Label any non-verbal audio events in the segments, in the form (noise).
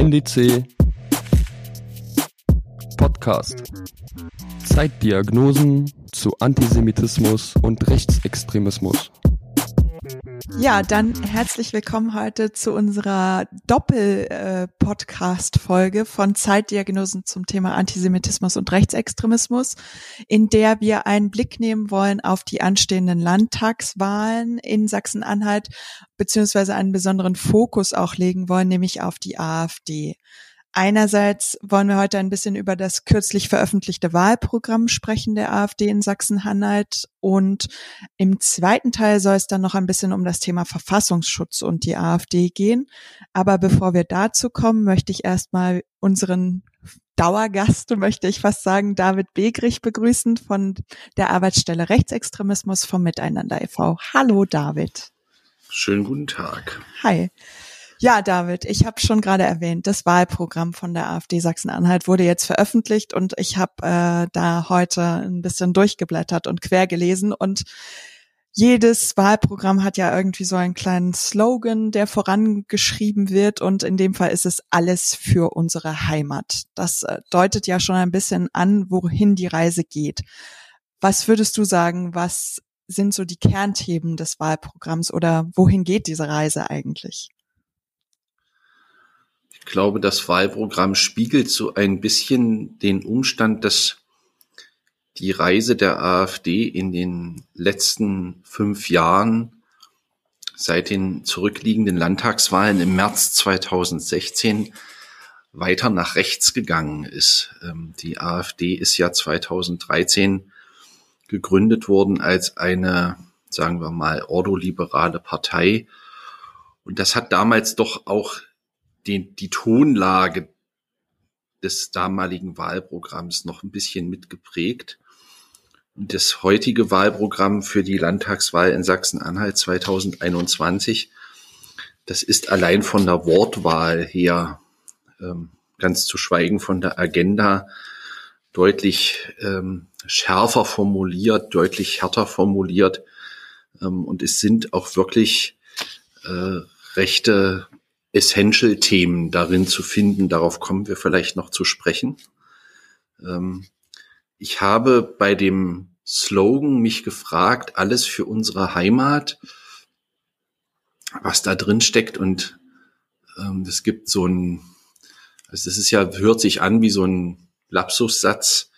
NDC Podcast. Zeitdiagnosen zu Antisemitismus und Rechtsextremismus. Ja, dann herzlich willkommen heute zu unserer Doppel-Podcast-Folge von Zeitdiagnosen zum Thema Antisemitismus und Rechtsextremismus, in der wir einen Blick nehmen wollen auf die anstehenden Landtagswahlen in Sachsen-Anhalt, beziehungsweise einen besonderen Fokus auch legen wollen, nämlich auf die AfD. Einerseits wollen wir heute ein bisschen über das kürzlich veröffentlichte Wahlprogramm sprechen der AfD in Sachsen-Anhalt und im zweiten Teil soll es dann noch ein bisschen um das Thema Verfassungsschutz und die AfD gehen. Aber bevor wir dazu kommen, möchte ich erstmal unseren Dauergast, möchte ich fast sagen, David Begrich begrüßen von der Arbeitsstelle Rechtsextremismus vom Miteinander e.V. Hallo David. Schönen guten Tag. Hi. Ja, David, ich habe schon gerade erwähnt, das Wahlprogramm von der AfD Sachsen-Anhalt wurde jetzt veröffentlicht und ich habe äh, da heute ein bisschen durchgeblättert und quer gelesen und jedes Wahlprogramm hat ja irgendwie so einen kleinen Slogan, der vorangeschrieben wird und in dem Fall ist es alles für unsere Heimat. Das äh, deutet ja schon ein bisschen an, wohin die Reise geht. Was würdest du sagen, was sind so die Kernthemen des Wahlprogramms oder wohin geht diese Reise eigentlich? Ich glaube, das Wahlprogramm spiegelt so ein bisschen den Umstand, dass die Reise der AfD in den letzten fünf Jahren seit den zurückliegenden Landtagswahlen im März 2016 weiter nach rechts gegangen ist. Ähm, die AfD ist ja 2013 gegründet worden als eine, sagen wir mal, ordoliberale Partei. Und das hat damals doch auch die, die Tonlage des damaligen Wahlprogramms noch ein bisschen mitgeprägt. Und das heutige Wahlprogramm für die Landtagswahl in Sachsen-Anhalt 2021, das ist allein von der Wortwahl her, ähm, ganz zu schweigen von der Agenda, deutlich ähm, schärfer formuliert, deutlich härter formuliert. Ähm, und es sind auch wirklich äh, rechte Essential-Themen darin zu finden. Darauf kommen wir vielleicht noch zu sprechen. Ähm, ich habe bei dem Slogan mich gefragt, alles für unsere Heimat, was da drin steckt. Und ähm, es gibt so ein, also das ist ja, hört sich an wie so ein Lapsussatz,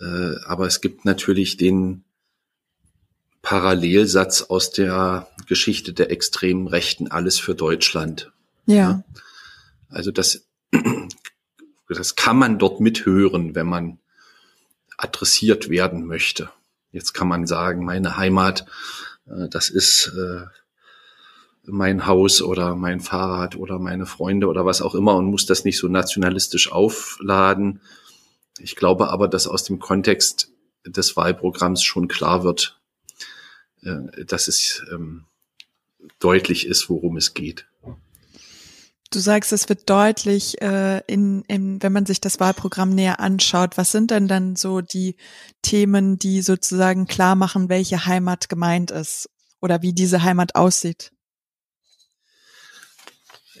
äh, aber es gibt natürlich den Parallelsatz aus der Geschichte der extremen Rechten, alles für Deutschland. Ja. Also das, (clears throat) das kann man dort mithören, wenn man adressiert werden möchte. Jetzt kann man sagen, meine Heimat, äh, das ist äh, mein Haus oder mein Fahrrad oder meine Freunde oder was auch immer und muss das nicht so nationalistisch aufladen. Ich glaube aber, dass aus dem Kontext des Wahlprogramms schon klar wird, äh, dass es ähm, deutlich ist, worum es geht. Du sagst, es wird deutlich, äh, in, in, wenn man sich das Wahlprogramm näher anschaut. Was sind denn dann so die Themen, die sozusagen klar machen, welche Heimat gemeint ist oder wie diese Heimat aussieht?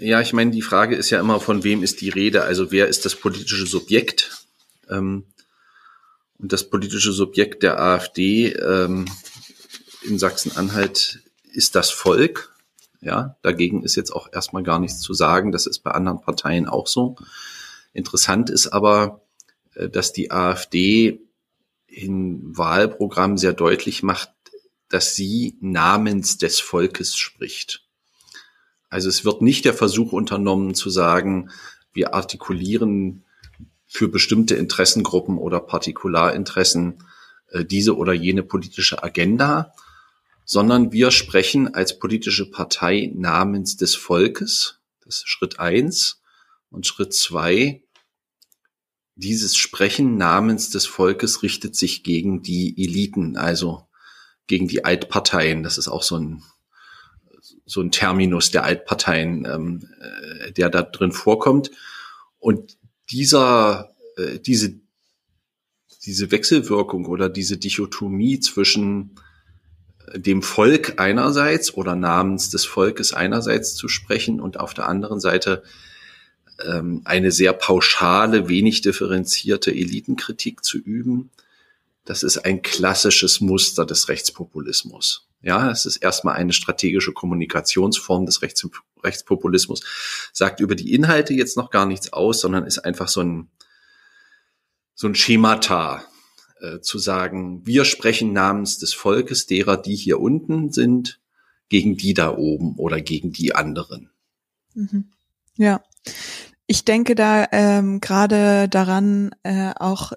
Ja, ich meine, die Frage ist ja immer, von wem ist die Rede? Also wer ist das politische Subjekt? Ähm, und das politische Subjekt der AfD ähm, in Sachsen-Anhalt ist das Volk. Ja, dagegen ist jetzt auch erstmal gar nichts zu sagen. Das ist bei anderen Parteien auch so. Interessant ist aber, äh, dass die AfD im Wahlprogramm sehr deutlich macht, dass sie namens des Volkes spricht. Also es wird nicht der Versuch unternommen zu sagen, wir artikulieren für bestimmte Interessengruppen oder Partikularinteressen äh, diese oder jene politische Agenda, sondern wir sprechen als politische Partei namens des Volkes. Das ist Schritt eins. Und Schritt zwei, dieses Sprechen namens des Volkes richtet sich gegen die Eliten, also gegen die Altparteien. Das ist auch so ein, so ein Terminus der Altparteien, ähm, äh, der da drin vorkommt. Und dieser, äh, diese, diese Wechselwirkung oder diese Dichotomie zwischen dem Volk einerseits oder namens des Volkes einerseits zu sprechen und auf der anderen Seite ähm, eine sehr pauschale, wenig differenzierte Elitenkritik zu üben. Das ist ein klassisches Muster des Rechtspopulismus. Ja, es ist erstmal eine strategische Kommunikationsform des Rechts, Rechtspopulismus, sagt über die Inhalte jetzt noch gar nichts aus, sondern ist einfach so ein, so ein Schemata, äh, zu sagen, wir sprechen namens des Volkes, derer, die hier unten sind, gegen die da oben oder gegen die anderen. Mhm. Ja, ich denke da ähm, gerade daran, äh, auch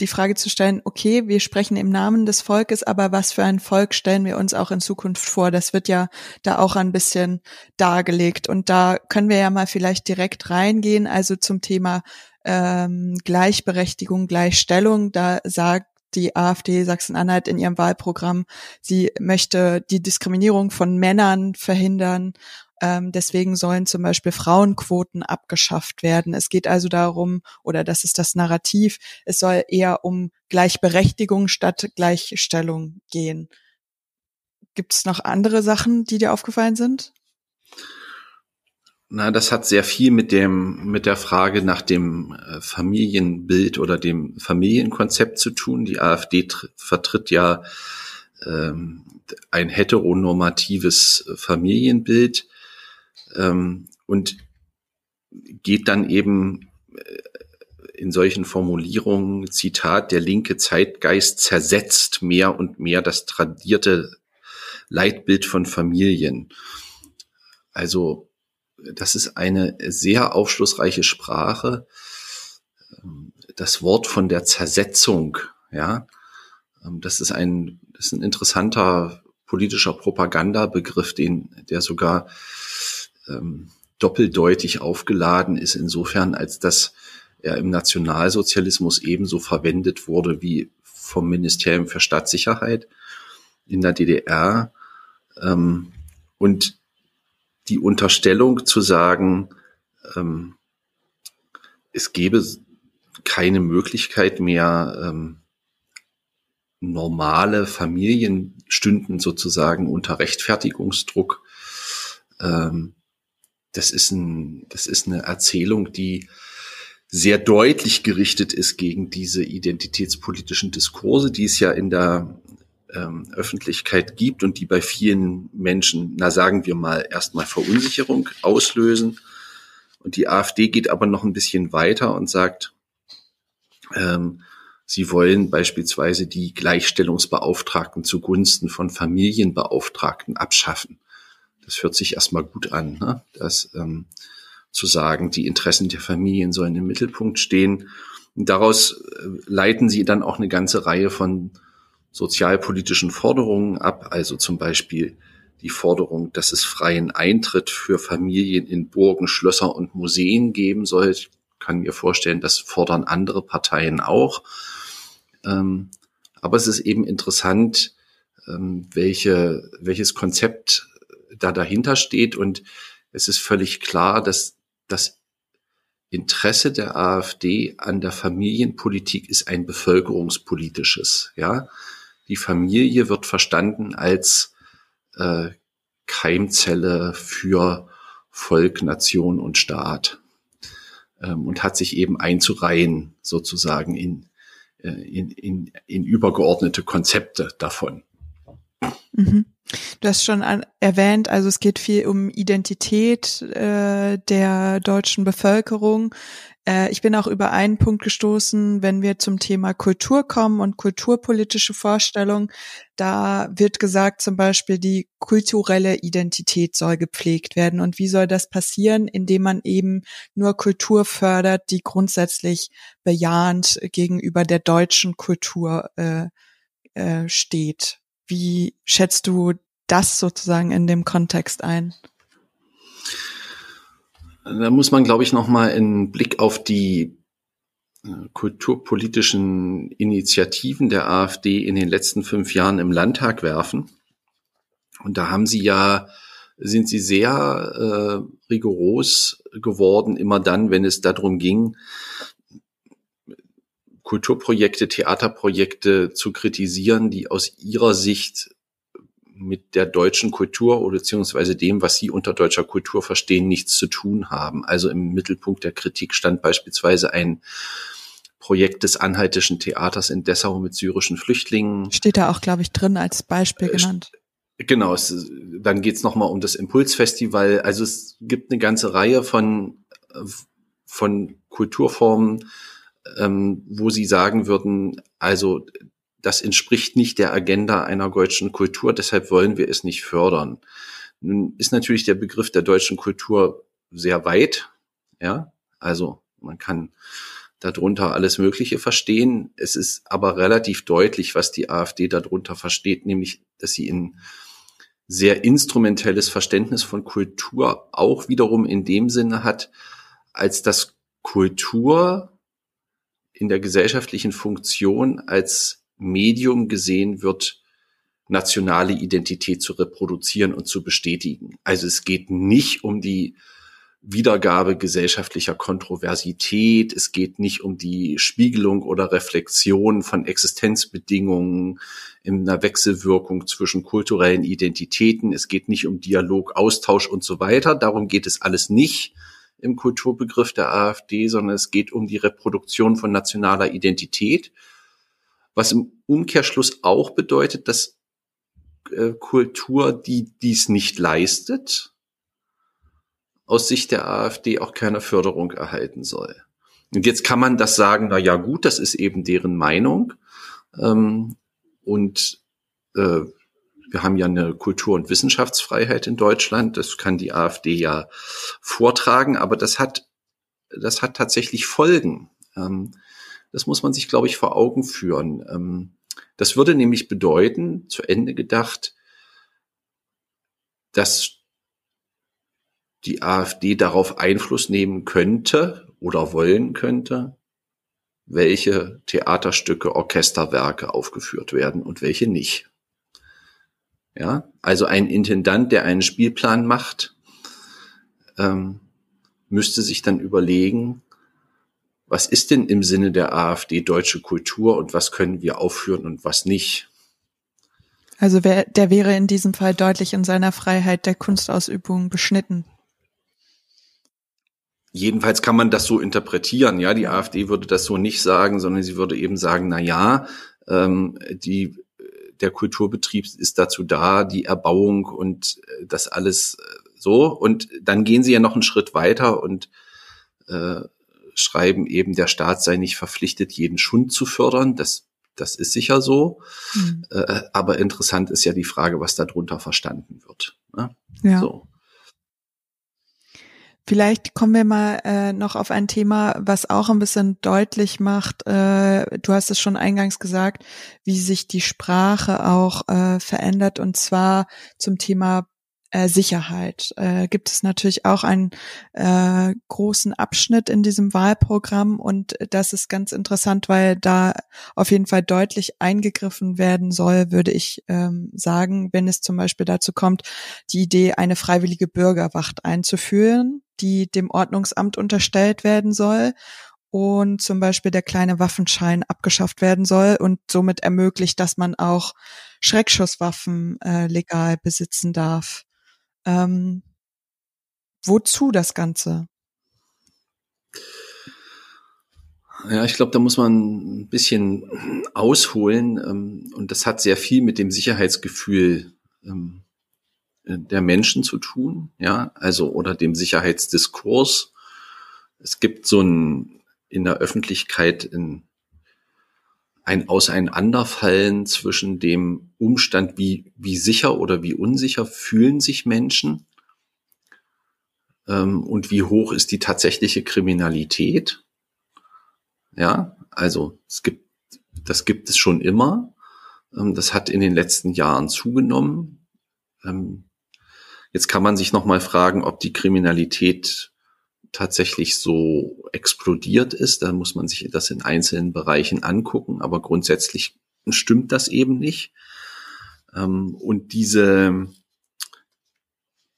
die Frage zu stellen, okay, wir sprechen im Namen des Volkes, aber was für ein Volk stellen wir uns auch in Zukunft vor? Das wird ja da auch ein bisschen dargelegt. Und da können wir ja mal vielleicht direkt reingehen, also zum Thema ähm, Gleichberechtigung, Gleichstellung. Da sagt die AfD Sachsen-Anhalt in ihrem Wahlprogramm, sie möchte die Diskriminierung von Männern verhindern ähm, deswegen sollen zum Beispiel Frauenquoten abgeschafft werden. Es geht also darum, oder das ist das Narrativ, es soll eher um Gleichberechtigung statt Gleichstellung gehen. Gibt es noch andere Sachen, die dir aufgefallen sind? Na, das hat sehr viel mit dem, mit der Frage nach dem äh, Familienbild oder dem Familienkonzept zu tun. Die AfD vertritt ja ähm, ein heteronormatives Familienbild ähm, und geht dann eben äh, in solchen Formulierungen, Zitat, der linke Zeitgeist zersetzt mehr und mehr das tradierte Leitbild von Familien. Also das ist eine sehr aufschlussreiche Sprache. Das Wort von der Zersetzung, ja, ähm, das ist ein, das ist ein interessanter politischer Propagandabegriff, den, der sogar ähm, doppeldeutig aufgeladen ist, insofern, als dass er im Nationalsozialismus ebenso verwendet wurde wie vom Ministerium für Staatssicherheit in der DDR. Ähm, und die Unterstellung zu sagen, ähm, es gäbe keine Möglichkeit mehr, ähm, normale Familien stünden sozusagen unter Rechtfertigungsdruck. Ähm, das ist ein, das ist eine Erzählung, die sehr deutlich gerichtet ist gegen diese identitätspolitischen Diskurse, die es ja in der ähm, Öffentlichkeit gibt und die bei vielen Menschen, na sagen wir mal, erstmal Verunsicherung auslösen. Und die AfD geht aber noch ein bisschen weiter und sagt, ähm, sie wollen beispielsweise die Gleichstellungsbeauftragten zugunsten von Familienbeauftragten abschaffen das hört sich erstmal gut an, ne? das ähm, zu sagen, die Interessen der Familien sollen im Mittelpunkt stehen. Und daraus äh, leiten sie dann auch eine ganze Reihe von sozialpolitischen Forderungen ab, also zum Beispiel die Forderung, dass es freien Eintritt für Familien in Burgen, Schlösser und Museen geben soll. Ich kann mir vorstellen, das fordern andere Parteien auch. Ähm, aber es ist eben interessant, ähm, welche, welches Konzept da dahinter steht. Und es ist völlig klar, dass das Interesse der AfD an der Familienpolitik ist ein bevölkerungspolitisches. Ja, die Familie wird verstanden als äh, Keimzelle für Volk, Nation und Staat ähm, und hat sich eben einzureihen sozusagen in, äh, in, in, in übergeordnete Konzepte davon. Mhm. Du hast schon an, erwähnt, also es geht viel um Identität äh, der deutschen Bevölkerung. Äh, ich bin auch über einen Punkt gestoßen, wenn wir zum Thema Kultur kommen und kulturpolitische Vorstellungen. Da wird gesagt, zum Beispiel die kulturelle Identität soll gepflegt werden. Und wie soll das passieren? Indem man eben nur Kultur fördert, die grundsätzlich bejahend gegenüber der deutschen Kultur äh, äh, steht. Wie schätzt du das sozusagen in dem Kontext ein? Da muss man, glaube ich, nochmal einen Blick auf die äh, kulturpolitischen Initiativen der AfD in den letzten fünf Jahren im Landtag werfen. Und da haben sie ja, sind sie sehr äh, rigoros geworden, immer dann, wenn es darum ging, Kulturprojekte, Theaterprojekte zu kritisieren, die aus ihrer Sicht mit der deutschen Kultur oder beziehungsweise dem, was Sie unter deutscher Kultur verstehen, nichts zu tun haben. Also im Mittelpunkt der Kritik stand beispielsweise ein Projekt des Anhaltischen Theaters in Dessau mit syrischen Flüchtlingen. Steht da auch, glaube ich, drin als Beispiel äh, genannt. Genau, es, dann geht's nochmal um das Impulsfestival. Also es gibt eine ganze Reihe von, von Kulturformen, ähm, wo Sie sagen würden, also das entspricht nicht der Agenda einer deutschen Kultur, deshalb wollen wir es nicht fördern. Nun ist natürlich der Begriff der deutschen Kultur sehr weit, ja, also man kann darunter alles Mögliche verstehen. Es ist aber relativ deutlich, was die AfD darunter versteht, nämlich, dass sie in sehr instrumentelles Verständnis von Kultur auch wiederum in dem Sinne hat, als dass Kultur in der gesellschaftlichen Funktion als Medium gesehen wird, nationale Identität zu reproduzieren und zu bestätigen. Also es geht nicht um die Wiedergabe gesellschaftlicher Kontroversität. Es geht nicht um die Spiegelung oder Reflexion von Existenzbedingungen in einer Wechselwirkung zwischen kulturellen Identitäten. Es geht nicht um Dialog, Austausch und so weiter. Darum geht es alles nicht im Kulturbegriff der AfD, sondern es geht um die Reproduktion von nationaler Identität, was im Umkehrschluss auch bedeutet, dass äh, Kultur, die dies nicht leistet, aus Sicht der AfD auch keine Förderung erhalten soll. Und jetzt kann man das sagen, na ja gut, das ist eben deren Meinung. Ähm, und äh, wir haben ja eine Kultur- und Wissenschaftsfreiheit in Deutschland. Das kann die AfD ja vortragen, aber das hat, das hat tatsächlich Folgen. Ähm, das muss man sich, glaube ich, vor Augen führen. Ähm, das würde nämlich bedeuten, zu Ende gedacht, dass die AfD darauf Einfluss nehmen könnte oder wollen könnte, welche Theaterstücke, Orchesterwerke aufgeführt werden und welche nicht. Ja, also ein Intendant, der einen Spielplan macht, ähm, müsste sich dann überlegen, was ist denn im Sinne der AfD deutsche Kultur und was können wir aufführen und was nicht. Also wer, der wäre in diesem Fall deutlich in seiner Freiheit der Kunstausübung beschnitten. Jedenfalls kann man das so interpretieren. Ja, die AfD würde das so nicht sagen, sondern sie würde eben sagen, na ja, ähm, die, der Kulturbetrieb ist dazu da, die Erbauung und äh, das alles äh, so. Und dann gehen sie ja noch einen Schritt weiter und äh, schreiben eben, der Staat sei nicht verpflichtet, jeden Schund zu fördern. Das, das ist sicher so. Mhm. Äh, aber interessant ist ja die Frage, was darunter verstanden wird. Ne? Ja. So. Vielleicht kommen wir mal äh, noch auf ein Thema, was auch ein bisschen deutlich macht, äh, du hast es schon eingangs gesagt, wie sich die Sprache auch äh, verändert und zwar zum Thema äh, Sicherheit. Äh, gibt es natürlich auch einen äh, großen Abschnitt in diesem Wahlprogramm und das ist ganz interessant, weil da auf jeden Fall deutlich eingegriffen werden soll, würde ich ähm, sagen, wenn es zum Beispiel dazu kommt, die Idee, eine freiwillige Bürgerwacht einzuführen, die dem Ordnungsamt unterstellt werden soll und zum Beispiel der kleine Waffenschein abgeschafft werden soll und somit ermöglicht, dass man auch Schreckschusswaffen äh, legal besitzen darf. Ähm, wozu das Ganze? Ja, ich glaube, da muss man ein bisschen ausholen. Ähm, und das hat sehr viel mit dem Sicherheitsgefühl ähm, der Menschen zu tun, ja, also oder dem Sicherheitsdiskurs. Es gibt so ein in der Öffentlichkeit ein, ein Auseinanderfallen zwischen dem Umstand, wie, wie sicher oder wie unsicher fühlen sich Menschen ähm, und wie hoch ist die tatsächliche Kriminalität. Ja, also es gibt, das gibt es schon immer. Ähm, das hat in den letzten Jahren zugenommen. Ähm, Jetzt kann man sich nochmal fragen, ob die Kriminalität tatsächlich so explodiert ist. Da muss man sich das in einzelnen Bereichen angucken, aber grundsätzlich stimmt das eben nicht. Ähm, und diese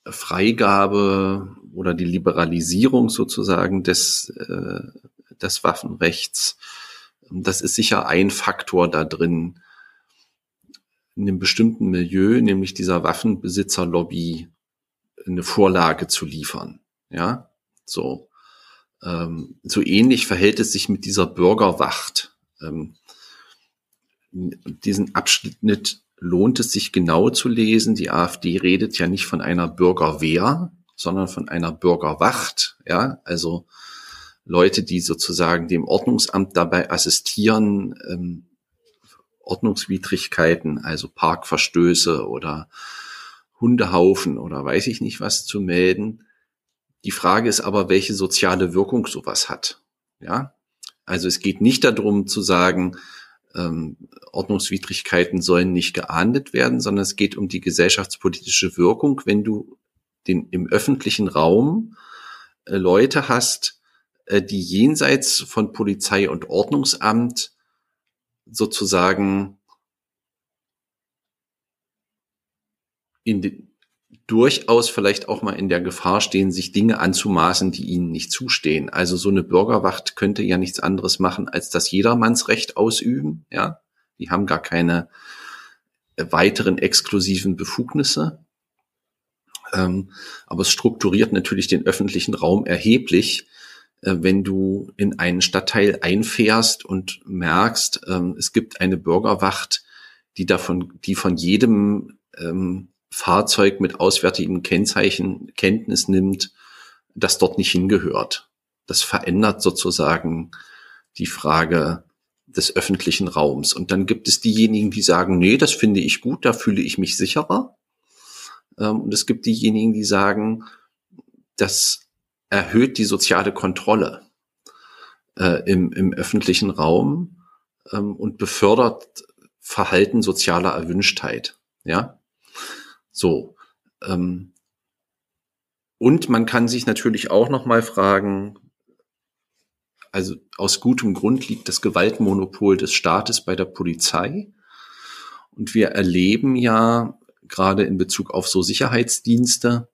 Freigabe oder die Liberalisierung sozusagen des, äh, des Waffenrechts, das ist sicher ein Faktor da drin, in einem bestimmten Milieu, nämlich dieser Waffenbesitzerlobby, eine Vorlage zu liefern. Ja, so. Ähm, so ähnlich verhält es sich mit dieser Bürgerwacht. Ähm, diesen Abschnitt lohnt es sich genau zu lesen. Die AfD redet ja nicht von einer Bürgerwehr, sondern von einer Bürgerwacht. Ja, also Leute, die sozusagen dem Ordnungsamt dabei assistieren, ähm, Ordnungswidrigkeiten, also Parkverstöße oder Hundehaufen oder weiß ich nicht was zu melden. Die Frage ist aber, welche soziale Wirkung sowas hat. Ja, also es geht nicht darum zu sagen, ähm, Ordnungswidrigkeiten sollen nicht geahndet werden, sondern es geht um die gesellschaftspolitische Wirkung, wenn du den im öffentlichen Raum äh, Leute hast, äh, die jenseits von Polizei und Ordnungsamt sozusagen in de, durchaus vielleicht auch mal in der Gefahr stehen, sich Dinge anzumaßen, die ihnen nicht zustehen. Also so eine Bürgerwacht könnte ja nichts anderes machen, als das Jedermannsrecht ausüben. Ja, die haben gar keine weiteren exklusiven Befugnisse. Ähm, aber es strukturiert natürlich den öffentlichen Raum erheblich, äh, wenn du in einen Stadtteil einfährst und merkst, ähm, es gibt eine Bürgerwacht, die davon, die von jedem ähm, Fahrzeug mit auswärtigem Kennzeichen Kenntnis nimmt, das dort nicht hingehört. Das verändert sozusagen die Frage des öffentlichen Raums. Und dann gibt es diejenigen, die sagen, nee, das finde ich gut, da fühle ich mich sicherer. Ähm, und es gibt diejenigen, die sagen, das erhöht die soziale Kontrolle äh, im, im öffentlichen Raum ähm, und befördert Verhalten sozialer Erwünschtheit. Ja, so. Ähm, und man kann sich natürlich auch noch mal fragen, also aus gutem Grund liegt das Gewaltmonopol des Staates bei der Polizei. Und wir erleben ja gerade in Bezug auf so Sicherheitsdienste,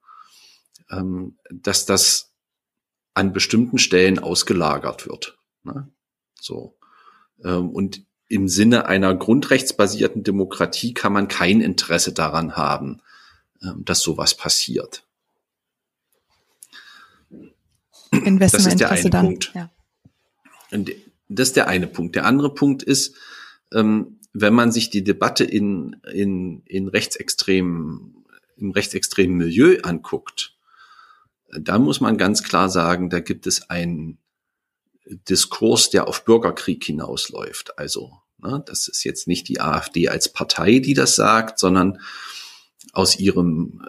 ähm, dass das an bestimmten Stellen ausgelagert wird. Ne? So. Ähm, und im Sinne einer grundrechtsbasierten Demokratie kann man kein Interesse daran haben, dass sowas passiert. In das ist der eine dann? Punkt. Ja. Das ist der eine Punkt. Der andere Punkt ist, ähm, wenn man sich die Debatte in, in, in rechtsextremen, im rechtsextremen Milieu anguckt, da muss man ganz klar sagen, da gibt es einen Diskurs, der auf Bürgerkrieg hinausläuft. Also, ne, das ist jetzt nicht die AfD als Partei, die das sagt, sondern aus ihrem,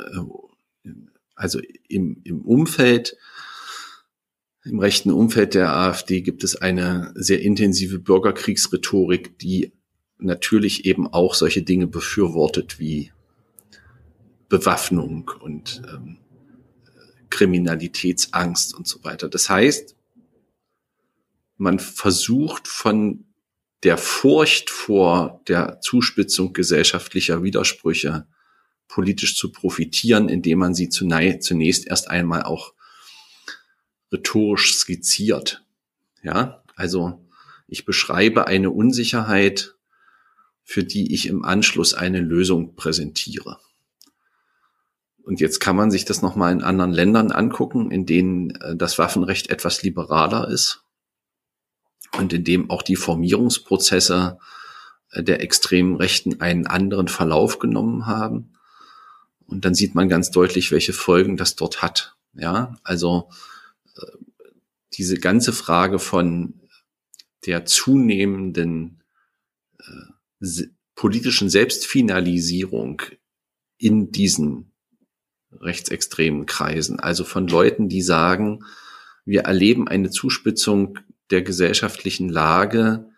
äh, also im, im Umfeld, im rechten Umfeld der AfD gibt es eine sehr intensive Bürgerkriegsrhetorik, die natürlich eben auch solche Dinge befürwortet wie Bewaffnung und ähm, Kriminalitätsangst und so weiter. Das heißt, man versucht von der Furcht vor der Zuspitzung gesellschaftlicher Widersprüche politisch zu profitieren, indem man sie zunächst erst einmal auch rhetorisch skizziert. Ja, also ich beschreibe eine Unsicherheit, für die ich im Anschluss eine Lösung präsentiere. Und jetzt kann man sich das nochmal in anderen Ländern angucken, in denen äh, das Waffenrecht etwas liberaler ist und in dem auch die Formierungsprozesse äh, der extremen Rechten einen anderen Verlauf genommen haben. Und dann sieht man ganz deutlich, welche Folgen das dort hat. Ja, also äh, diese ganze Frage von der zunehmenden äh, politischen Selbstfinalisierung in diesen rechtsextremen Kreisen, also von Leuten, die sagen, wir erleben eine Zuspitzung der gesellschaftlichen Lage,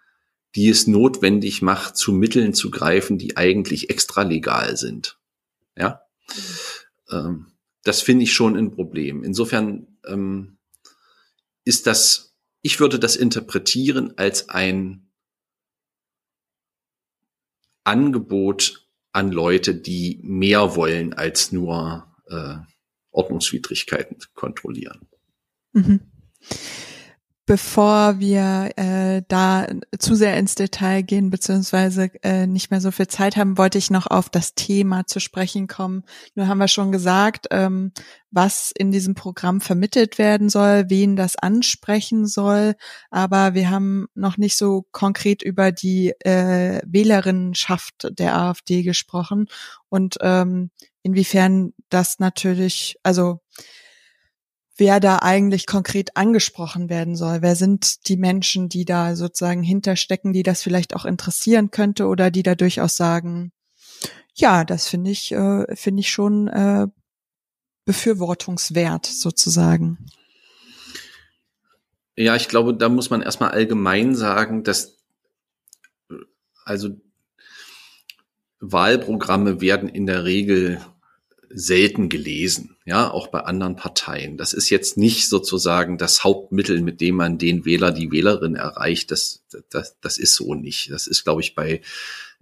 die es notwendig macht, zu Mitteln zu greifen, die eigentlich extralegal sind. Ja, ähm, das finde ich schon ein Problem. Insofern ähm, ist das, ich würde das interpretieren als ein Angebot an Leute, die mehr wollen als nur äh, Ordnungswidrigkeiten kontrollieren. Mhm. Bevor wir äh, da zu sehr ins Detail gehen, beziehungsweise äh, nicht mehr so viel Zeit haben, wollte ich noch auf das Thema zu sprechen kommen. Nur haben wir schon gesagt, ähm, was in diesem Programm vermittelt werden soll, wen das ansprechen soll, aber wir haben noch nicht so konkret über die äh, Wählerinnenschaft der AfD gesprochen und ähm, inwiefern das natürlich, also wer da eigentlich konkret angesprochen werden soll. Wer sind die Menschen, die da sozusagen hinterstecken, die das vielleicht auch interessieren könnte oder die da durchaus sagen, ja, das finde ich, äh, finde ich schon äh, befürwortungswert sozusagen. Ja, ich glaube, da muss man erstmal allgemein sagen, dass also Wahlprogramme werden in der Regel selten gelesen, ja, auch bei anderen Parteien. Das ist jetzt nicht sozusagen das Hauptmittel, mit dem man den Wähler, die Wählerin erreicht. Das, das, das ist so nicht. Das ist, glaube ich, bei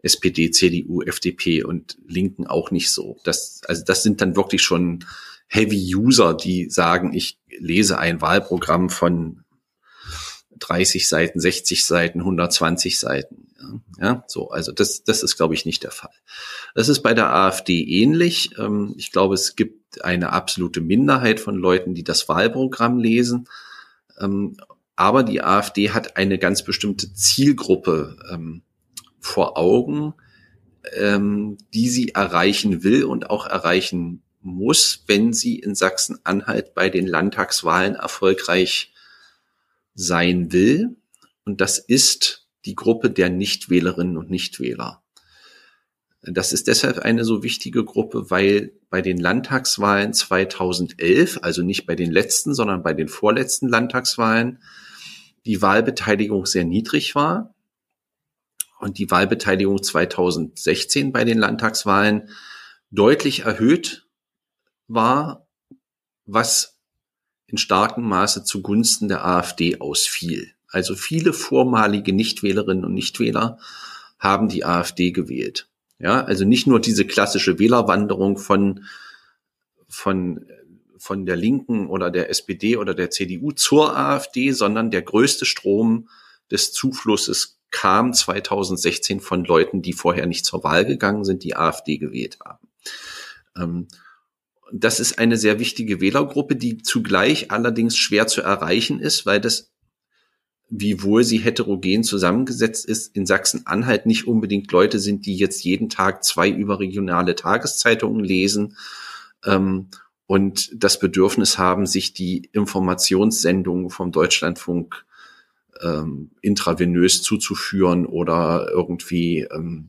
SPD, CDU, FDP und Linken auch nicht so. Das, also das sind dann wirklich schon Heavy User, die sagen, ich lese ein Wahlprogramm von 30 Seiten, 60 Seiten, 120 Seiten. Ja, so, also das, das ist, glaube ich, nicht der Fall. Das ist bei der AfD ähnlich. Ähm, ich glaube, es gibt eine absolute Minderheit von Leuten, die das Wahlprogramm lesen. Ähm, aber die AfD hat eine ganz bestimmte Zielgruppe ähm, vor Augen, die sie erreichen will und auch erreichen muss, wenn sie in Sachsen-Anhalt bei den Landtagswahlen erfolgreich sein will. Und das ist die Gruppe der Nichtwählerinnen und Nichtwähler. Das ist deshalb eine so wichtige Gruppe, weil bei den Landtagswahlen 2011, also nicht bei den letzten, sondern bei den vorletzten Landtagswahlen, die Wahlbeteiligung sehr niedrig war. Und die Wahlbeteiligung 2016 bei den Landtagswahlen deutlich erhöht war, was in starkem Maße zugunsten der AfD ausfiel. Also viele vormalige Nichtwählerinnen und Nichtwähler haben die AfD gewählt. Ja, also nicht nur diese klassische Wählerwanderung von, von, von der Linken oder der SPD oder der CDU zur AfD, sondern der größte Strom des Zuflusses kam 2016 von Leuten, die vorher nicht zur Wahl gegangen sind, die AfD gewählt haben. Ähm, das ist eine sehr wichtige Wählergruppe, die zugleich allerdings schwer zu erreichen ist, weil das, wiewohl sie heterogen zusammengesetzt ist, in Sachsen-Anhalt nicht unbedingt Leute sind, die jetzt jeden Tag zwei überregionale Tageszeitungen lesen ähm, und das Bedürfnis haben, sich die Informationssendungen vom Deutschlandfunk ähm, intravenös zuzuführen oder irgendwie ähm,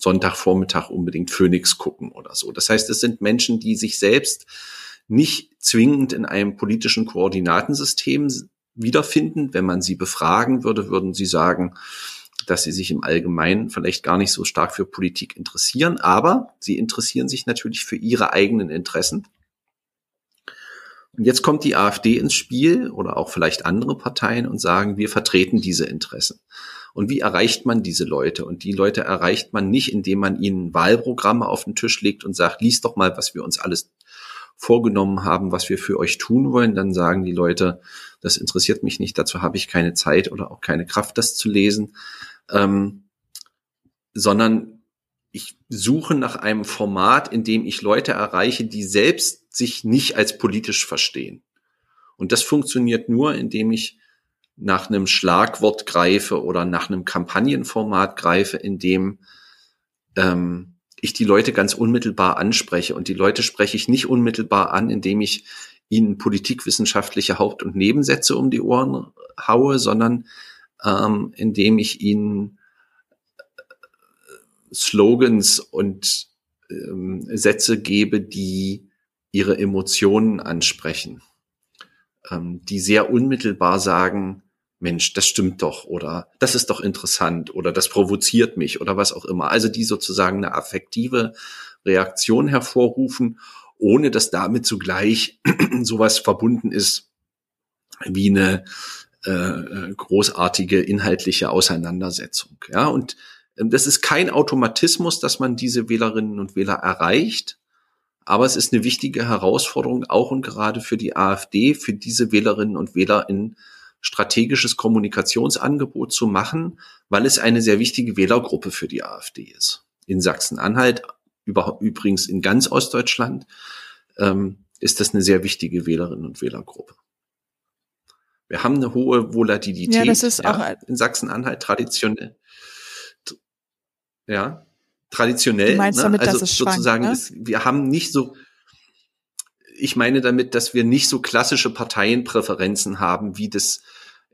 Sonntagvormittag unbedingt Phoenix gucken oder so. Das heißt, es sind Menschen, die sich selbst nicht zwingend in einem politischen Koordinatensystem wiederfinden. Wenn man sie befragen würde, würden sie sagen, dass sie sich im Allgemeinen vielleicht gar nicht so stark für Politik interessieren, aber sie interessieren sich natürlich für ihre eigenen Interessen. Und jetzt kommt die AfD ins Spiel oder auch vielleicht andere Parteien und sagen, wir vertreten diese Interessen. Und wie erreicht man diese Leute? Und die Leute erreicht man nicht, indem man ihnen Wahlprogramme auf den Tisch legt und sagt, lies doch mal, was wir uns alles vorgenommen haben, was wir für euch tun wollen. Dann sagen die Leute, das interessiert mich nicht, dazu habe ich keine Zeit oder auch keine Kraft, das zu lesen. Ähm, sondern ich suche nach einem Format, in dem ich Leute erreiche, die selbst sich nicht als politisch verstehen. Und das funktioniert nur, indem ich nach einem Schlagwort greife oder nach einem Kampagnenformat greife, in dem ähm, ich die Leute ganz unmittelbar anspreche. Und die Leute spreche ich nicht unmittelbar an, indem ich ihnen politikwissenschaftliche Haupt- und Nebensätze um die Ohren haue, sondern ähm, indem ich ihnen äh, Slogans und ähm, Sätze gebe, die ihre Emotionen ansprechen, ähm, die sehr unmittelbar sagen, Mensch, das stimmt doch oder das ist doch interessant oder das provoziert mich oder was auch immer. Also die sozusagen eine affektive Reaktion hervorrufen, ohne dass damit zugleich (clears throat) sowas verbunden ist wie eine äh, großartige inhaltliche Auseinandersetzung. Ja, und äh, das ist kein Automatismus, dass man diese Wählerinnen und Wähler erreicht, aber es ist eine wichtige Herausforderung auch und gerade für die AfD, für diese Wählerinnen und Wähler in strategisches Kommunikationsangebot zu machen, weil es eine sehr wichtige Wählergruppe für die AfD ist. In Sachsen-Anhalt, übrigens in ganz Ostdeutschland, ähm, ist das eine sehr wichtige Wählerinnen und Wählergruppe. Wir haben eine hohe Volatilität ja, das ist ja, auch in Sachsen-Anhalt traditionell. Ja, traditionell. Du meinst ne? damit, also dass es sozusagen, schwankt, ist, wir haben nicht so, ich meine damit, dass wir nicht so klassische Parteienpräferenzen haben, wie das,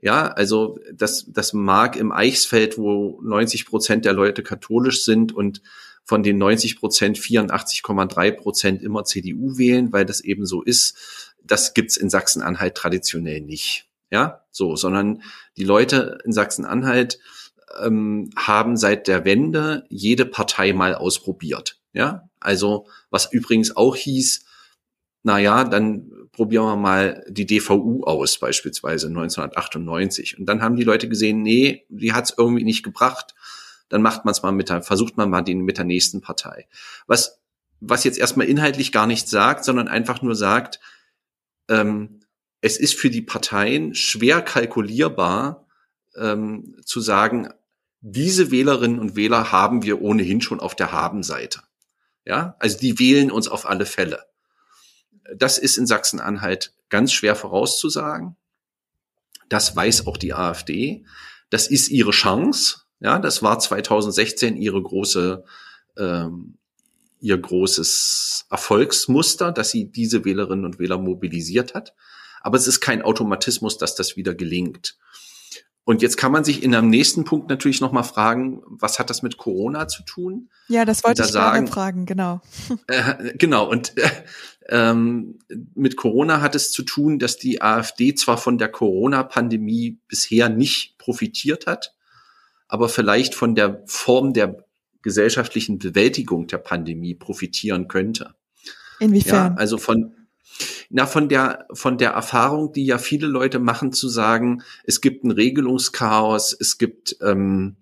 ja, also das, das mag im Eichsfeld, wo 90 Prozent der Leute katholisch sind und von den 90 Prozent 84,3 Prozent immer CDU wählen, weil das eben so ist. Das gibt's in Sachsen-Anhalt traditionell nicht. Ja, so, sondern die Leute in Sachsen-Anhalt ähm, haben seit der Wende jede Partei mal ausprobiert. Ja, also was übrigens auch hieß, na ja, dann probieren wir mal die DVU aus, beispielsweise 1998. Und dann haben die Leute gesehen, nee, die hat's irgendwie nicht gebracht. Dann macht man es mal mit der, versucht man mal den mit der nächsten Partei. Was, was jetzt erstmal inhaltlich gar nichts sagt, sondern einfach nur sagt, ähm, es ist für die Parteien schwer kalkulierbar, ähm, zu sagen, diese Wählerinnen und Wähler haben wir ohnehin schon auf der Haben-Seite. Ja, also die wählen uns auf alle Fälle. Das ist in Sachsen-Anhalt ganz schwer vorauszusagen. Das weiß auch die AfD. Das ist ihre Chance. Ja, das war 2016 ihre große, ähm, ihr großes Erfolgsmuster, dass sie diese Wählerinnen und Wähler mobilisiert hat. Aber es ist kein Automatismus, dass das wieder gelingt. Und jetzt kann man sich in einem nächsten Punkt natürlich nochmal fragen, was hat das mit Corona zu tun? Ja, das wollte ich sagen, fragen, genau. (laughs) Äh, genau, und äh, ähm, mit Corona hat es zu tun, dass die AfD zwar von der Corona-Pandemie bisher nicht profitiert hat, aber vielleicht von der Form der gesellschaftlichen Bewältigung der Pandemie profitieren könnte. Inwiefern? Ja, also von na, von der, von der Erfahrung, die ja viele Leute machen, zu sagen, es gibt ein Regelungschaos, es gibt, ähm,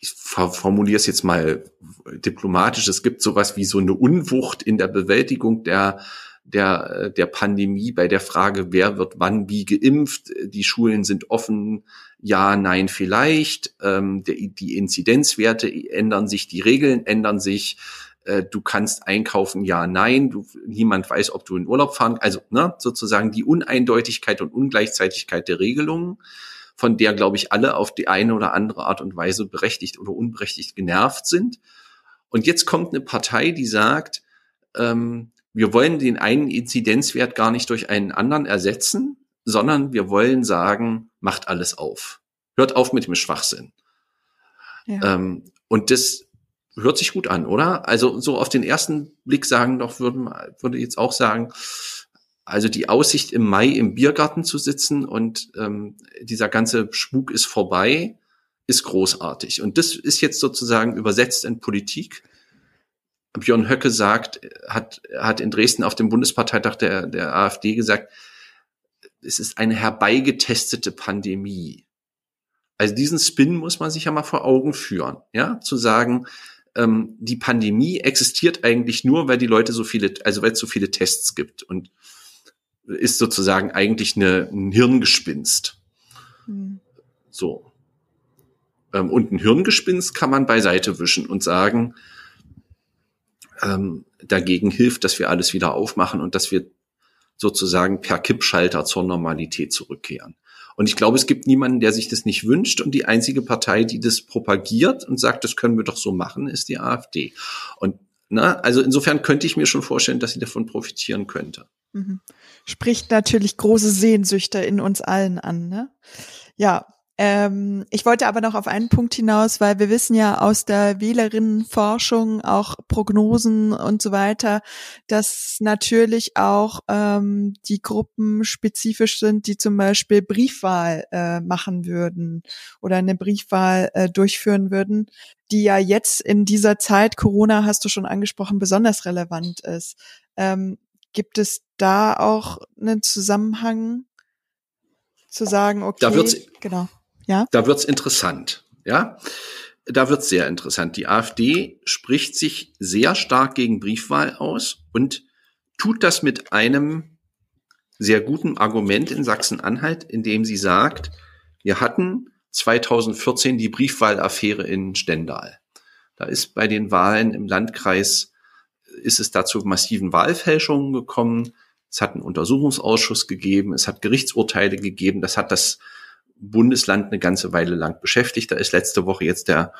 ich formuliere es jetzt mal diplomatisch, es gibt sowas wie so eine Unwucht in der Bewältigung der, der, der Pandemie bei der Frage, wer wird wann wie geimpft, die Schulen sind offen, ja, nein, vielleicht, ähm, der, die Inzidenzwerte ändern sich, die Regeln ändern sich, äh, du kannst einkaufen, ja, nein, du, niemand weiß, ob du in Urlaub fahren, also ne, sozusagen die Uneindeutigkeit und Ungleichzeitigkeit der Regelungen, von der, glaube ich, alle auf die eine oder andere Art und Weise berechtigt oder unberechtigt genervt sind. Und jetzt kommt eine Partei, die sagt, ähm, wir wollen den einen Inzidenzwert gar nicht durch einen anderen ersetzen, sondern wir wollen sagen, macht alles auf. Hört auf mit dem Schwachsinn. Ja. Ähm, und das hört sich gut an, oder? Also so auf den ersten Blick sagen doch, würden, würde jetzt auch sagen, also die Aussicht im Mai im Biergarten zu sitzen und ähm, dieser ganze Spuk ist vorbei, ist großartig. Und das ist jetzt sozusagen übersetzt in Politik. Björn Höcke sagt, hat, hat in Dresden auf dem Bundesparteitag der, der AfD gesagt, es ist eine herbeigetestete Pandemie. Also diesen Spin muss man sich ja mal vor Augen führen, ja, zu sagen, ähm, die Pandemie existiert eigentlich nur, weil die Leute so viele, also weil es so viele Tests gibt und ist sozusagen eigentlich eine, ein Hirngespinst. Mhm. So. Ähm, und ein Hirngespinst kann man beiseite wischen und sagen, ähm, dagegen hilft, dass wir alles wieder aufmachen und dass wir sozusagen per Kippschalter zur Normalität zurückkehren. Und ich glaube, es gibt niemanden, der sich das nicht wünscht. Und die einzige Partei, die das propagiert und sagt, das können wir doch so machen, ist die AfD. Und na, also insofern könnte ich mir schon vorstellen, dass sie davon profitieren könnte. Mhm. Spricht natürlich große Sehnsüchte in uns allen an. Ne? Ja, ähm, ich wollte aber noch auf einen Punkt hinaus, weil wir wissen ja aus der Wählerinnenforschung, auch Prognosen und so weiter, dass natürlich auch ähm, die Gruppen spezifisch sind, die zum Beispiel Briefwahl äh, machen würden oder eine Briefwahl äh, durchführen würden, die ja jetzt in dieser Zeit, Corona hast du schon angesprochen, besonders relevant ist. Ähm, gibt es da auch einen Zusammenhang zu sagen, okay, da wird's, genau. Ja. Da wird's interessant. Ja. Da wird's sehr interessant. Die AfD spricht sich sehr stark gegen Briefwahl aus und tut das mit einem sehr gutem Argument in Sachsen-Anhalt, in dem sie sagt, wir hatten 2014 die Briefwahlaffäre in Stendal. Da ist bei den Wahlen im Landkreis, ist es dazu massiven Wahlfälschungen gekommen. Es hat einen Untersuchungsausschuss gegeben, es hat Gerichtsurteile gegeben, das hat das Bundesland eine ganze Weile lang beschäftigt. Da ist letzte Woche jetzt der,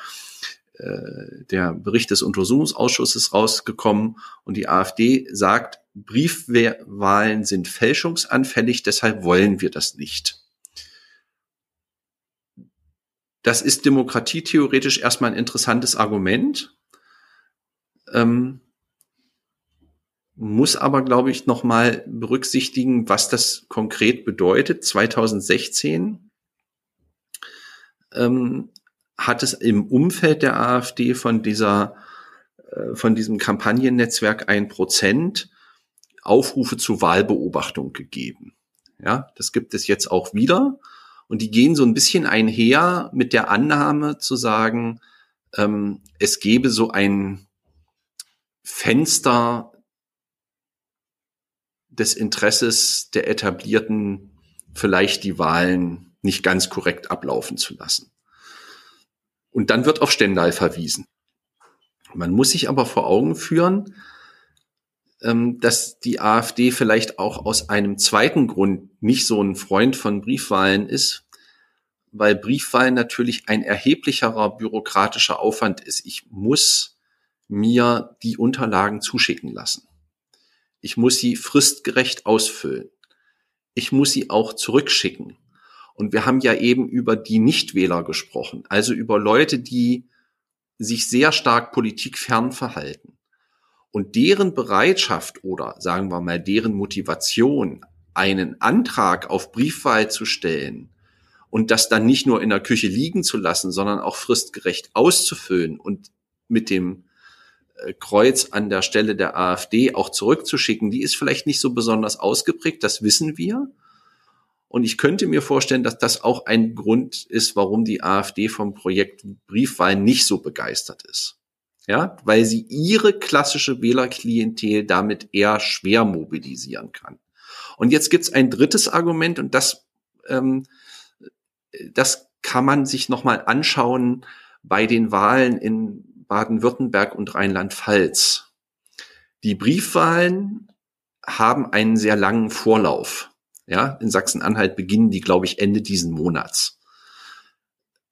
äh, der Bericht des Untersuchungsausschusses rausgekommen und die AfD sagt, Briefwahlen sind fälschungsanfällig, deshalb wollen wir das nicht. Das ist demokratietheoretisch erstmal ein interessantes Argument, ähm, muss aber, glaube ich, nochmal berücksichtigen, was das konkret bedeutet. 2016 ähm, hat es im Umfeld der AfD von dieser, äh, von diesem Kampagnennetzwerk ein Prozent Aufrufe zur Wahlbeobachtung gegeben. Ja, das gibt es jetzt auch wieder. Und die gehen so ein bisschen einher mit der Annahme zu sagen, ähm, es gebe so ein Fenster des Interesses der Etablierten, vielleicht die Wahlen nicht ganz korrekt ablaufen zu lassen. Und dann wird auf Stendal verwiesen. Man muss sich aber vor Augen führen, ähm, dass die AfD vielleicht auch aus einem zweiten Grund nicht so ein Freund von Briefwahlen ist, weil Briefwahlen natürlich ein erheblicherer bürokratischer Aufwand ist. Ich muss mir die Unterlagen zuschicken lassen. Ich muss sie fristgerecht ausfüllen. Ich muss sie auch zurückschicken. Und wir haben ja eben über die Nichtwähler gesprochen, also über Leute, die sich sehr stark politikfern verhalten. Und deren Bereitschaft oder sagen wir mal deren Motivation, einen Antrag auf Briefwahl zu stellen und das dann nicht nur in der Küche liegen zu lassen, sondern auch fristgerecht auszufüllen und mit dem äh, Kreuz an der Stelle der AfD auch zurückzuschicken, die ist vielleicht nicht so besonders ausgeprägt, das wissen wir. Und ich könnte mir vorstellen, dass das auch ein Grund ist, warum die AfD vom Projekt Briefwahl nicht so begeistert ist. Ja, weil sie ihre klassische Wählerklientel damit eher schwer mobilisieren kann. Und jetzt gibt's ein drittes Argument und das, ähm, das kann man sich nochmal anschauen bei den Wahlen in Baden-Württemberg und Rheinland-Pfalz. Die Briefwahlen haben einen sehr langen Vorlauf. Ja, in Sachsen-Anhalt beginnen die, glaube ich, Ende diesen Monats.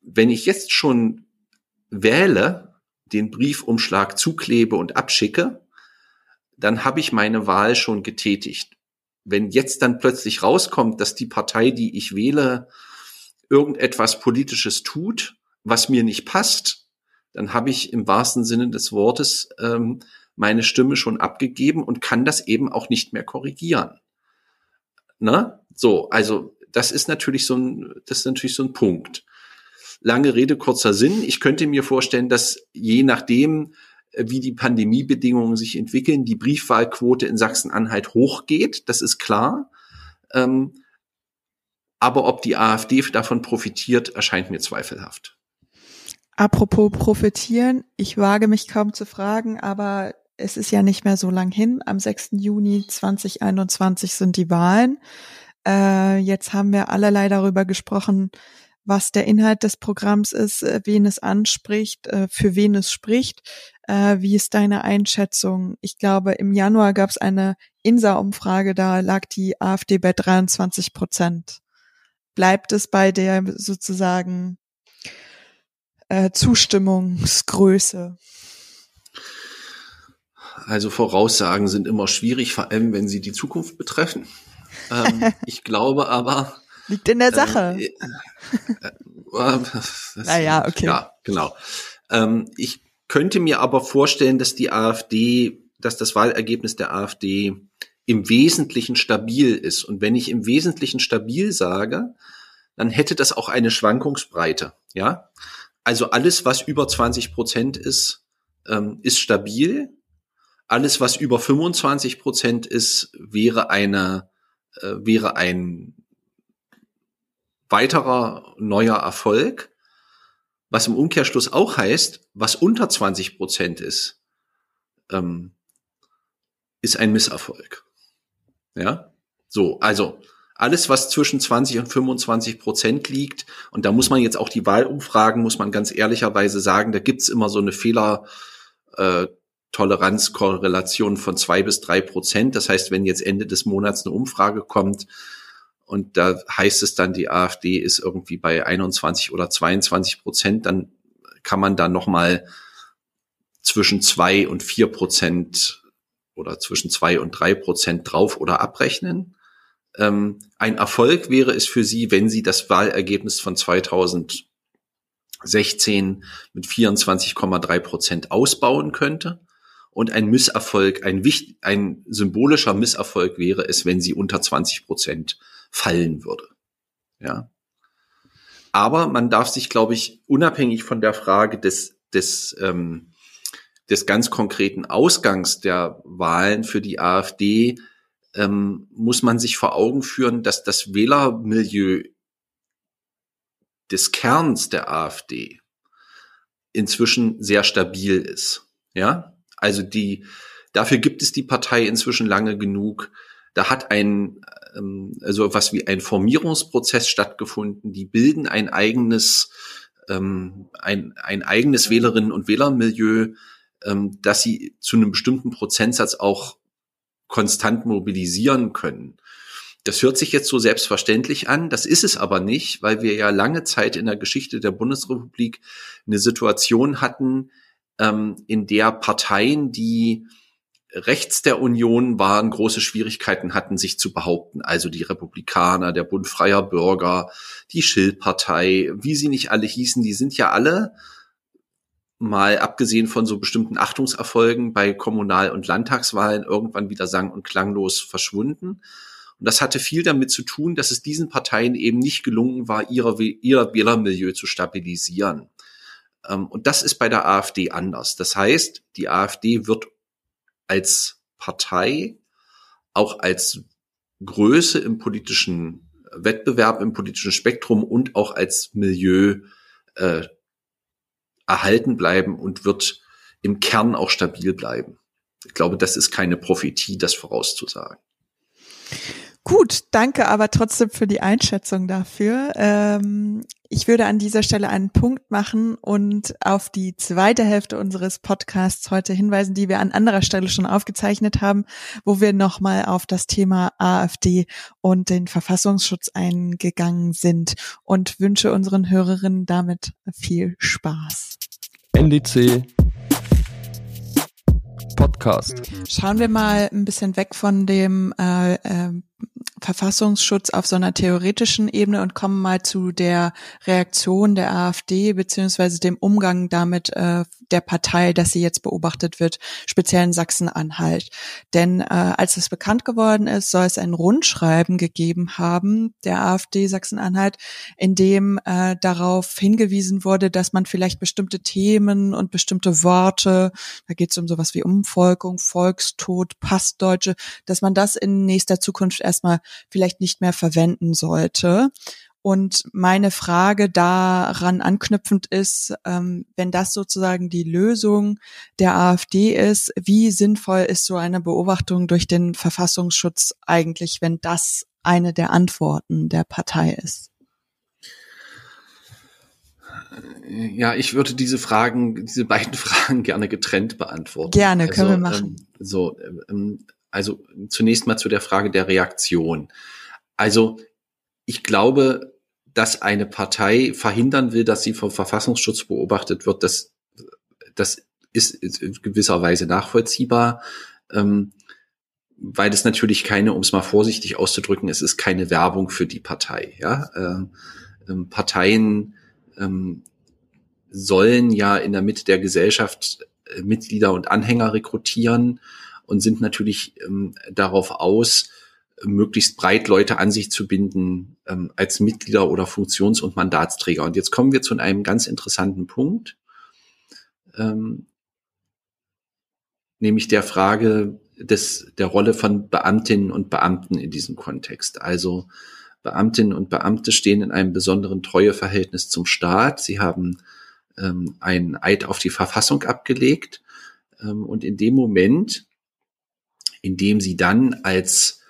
Wenn ich jetzt schon wähle, den Briefumschlag zuklebe und abschicke, dann habe ich meine Wahl schon getätigt. Wenn jetzt dann plötzlich rauskommt, dass die Partei, die ich wähle, irgendetwas Politisches tut, was mir nicht passt, dann habe ich im wahrsten Sinne des Wortes ähm, meine Stimme schon abgegeben und kann das eben auch nicht mehr korrigieren. Ne? So, also das ist natürlich so ein, das ist natürlich so ein Punkt. Lange Rede, kurzer Sinn. Ich könnte mir vorstellen, dass je nachdem, äh, wie die Pandemiebedingungen sich entwickeln, die Briefwahlquote in Sachsen-Anhalt hochgeht. Das ist klar. Ähm, aber ob die AfD davon profitiert, erscheint mir zweifelhaft. Apropos profitieren, ich wage mich kaum zu fragen, aber es ist ja nicht mehr so lang hin. Am 6. Juni 2021 sind die Wahlen. Äh, jetzt haben wir allerlei darüber gesprochen, was der Inhalt des Programms ist, äh, wen es anspricht, äh, für wen es spricht. Äh, wie ist deine Einschätzung? Ich glaube, im Januar gab es eine INSA-Umfrage, da lag die AfD bei 23 Prozent. Bleibt es bei der sozusagen Zustimmungsgröße? Also Voraussagen sind immer schwierig, vor allem wenn sie die Zukunft betreffen. ähm, (laughs) ich glaube aber, Liegt in der Sache. Äh, äh, naja, okay. Ja, genau. Ähm, ich könnte mir aber vorstellen, dass die AfD, dass das Wahlergebnis der AfD im Wesentlichen stabil ist. Und wenn ich im Wesentlichen stabil sage, dann hätte das auch eine Schwankungsbreite. Ja, also alles, was über 20 Prozent ist, ähm, ist stabil. Alles, was über 25 Prozent ist, wäre eine, äh, wäre ein weiterer neuer Erfolg, was im Umkehrschluss auch heißt, was unter 20 Prozent ist, ähm, ist ein Misserfolg. Ja. So, also alles, was zwischen 20 und 25 Prozent liegt, und da muss man jetzt auch die Wahlumfragen, muss man ganz ehrlicherweise sagen, da gibt's immer so eine Fehler. Äh, Toleranzkorrelation von zwei bis drei Prozent. Das heißt, wenn jetzt Ende des Monats eine Umfrage kommt und da heißt es dann, die AfD ist irgendwie bei 21 oder 22 Prozent, dann kann man da noch mal zwischen zwei und vier Prozent oder zwischen zwei und drei Prozent drauf oder abrechnen. Ähm, ein Erfolg wäre es für Sie, wenn Sie das Wahlergebnis von 2016 mit 24,3 Prozent ausbauen könnte. Und ein Misserfolg, ein, wichtig, ein symbolischer Misserfolg wäre es, wenn sie unter 20 Prozent fallen würde. Ja. Aber man darf sich, glaube ich, unabhängig von der Frage des, des, ähm, des ganz konkreten Ausgangs der Wahlen für die AfD, ähm, muss man sich vor Augen führen, dass das Wählermilieu des Kerns der AfD inzwischen sehr stabil ist. Ja, also die, dafür gibt es die Partei inzwischen lange genug. Da hat ein, ähm, also was wie ein Formierungsprozess stattgefunden. Die bilden ein eigenes, ähm, ein, ein eigenes Wählerinnen- und Wählermilieu, ähm, dass sie zu einem bestimmten Prozentsatz auch konstant mobilisieren können. Das hört sich jetzt so selbstverständlich an, das ist es aber nicht, weil wir ja lange Zeit in der Geschichte der Bundesrepublik eine Situation hatten, ähm, in der Parteien, die rechts der Union waren, große Schwierigkeiten hatten, sich zu behaupten. Also die Republikaner, der Bund freier Bürger, die Schildpartei, wie sie nicht alle hießen, die sind ja alle mal abgesehen von so bestimmten Achtungserfolgen bei Kommunal- und Landtagswahlen irgendwann wieder sang- und klanglos verschwunden. Und das hatte viel damit zu tun, dass es diesen Parteien eben nicht gelungen war, ihre, ihr Wählermilieu zu stabilisieren. Ähm, und das ist bei der AfD anders. Das heißt, die AfD wird als Partei auch als Größe im politischen Wettbewerb, im politischen Spektrum und auch als Milieu äh, erhalten bleiben und wird im Kern auch stabil bleiben. Ich glaube, das ist keine Prophetie, das vorauszusagen. Gut, danke aber trotzdem für die Einschätzung dafür. Ähm, ich würde an dieser Stelle einen Punkt machen und auf die zweite Hälfte unseres Podcasts heute hinweisen, die wir an anderer Stelle schon aufgezeichnet haben, wo wir nochmal auf das Thema AfD und den Verfassungsschutz eingegangen sind und wünsche unseren Hörerinnen damit viel Spaß. NDC Podcast. Schauen wir mal ein bisschen weg von dem äh, äh, Verfassungsschutz auf so einer theoretischen Ebene und kommen mal zu der Reaktion der AfD beziehungsweise dem Umgang damit äh, der Partei, dass sie jetzt beobachtet wird, speziell in Sachsen-Anhalt. Denn äh, als es bekannt geworden ist, soll es ein Rundschreiben gegeben haben der AfD Sachsen-Anhalt, in dem äh, darauf hingewiesen wurde, dass man vielleicht bestimmte Themen und bestimmte Worte, da geht es um sowas wie Umvolkung, Volkstod, Passdeutsche, dass man das in nächster Zukunft erstmal vielleicht nicht mehr verwenden sollte. Und meine Frage daran anknüpfend ist, ähm, wenn das sozusagen die Lösung der AfD ist, wie sinnvoll ist so eine Beobachtung durch den Verfassungsschutz eigentlich, wenn das eine der Antworten der Partei ist? Ja, ich würde diese Fragen, diese beiden (laughs) Fragen gerne getrennt beantworten. Gerne, können also, wir machen. Ähm, so, ähm, also zunächst mal zu der Frage der Reaktion. Also ich glaube, dass eine Partei verhindern will, dass sie vom Verfassungsschutz beobachtet wird, das, das ist in gewisser Weise nachvollziehbar, ähm, weil das natürlich keine, um es mal vorsichtig auszudrücken, es ist keine Werbung für die Partei. Ja? Ähm, ähm, Parteien ähm, sollen ja in der Mitte der Gesellschaft äh, Mitglieder und Anhänger rekrutieren und sind natürlich ähm, darauf aus, möglichst breit Leute an sich zu binden ähm, als Mitglieder oder Funktions- und Mandatsträger. Und jetzt kommen wir zu einem ganz interessanten Punkt, ähm, nämlich der Frage des, der Rolle von Beamtinnen und Beamten in diesem Kontext. Also Beamtinnen und Beamte stehen in einem besonderen Treueverhältnis zum Staat. Sie haben ähm, einen Eid auf die Verfassung abgelegt. Ähm, und in dem Moment, in dem sie dann als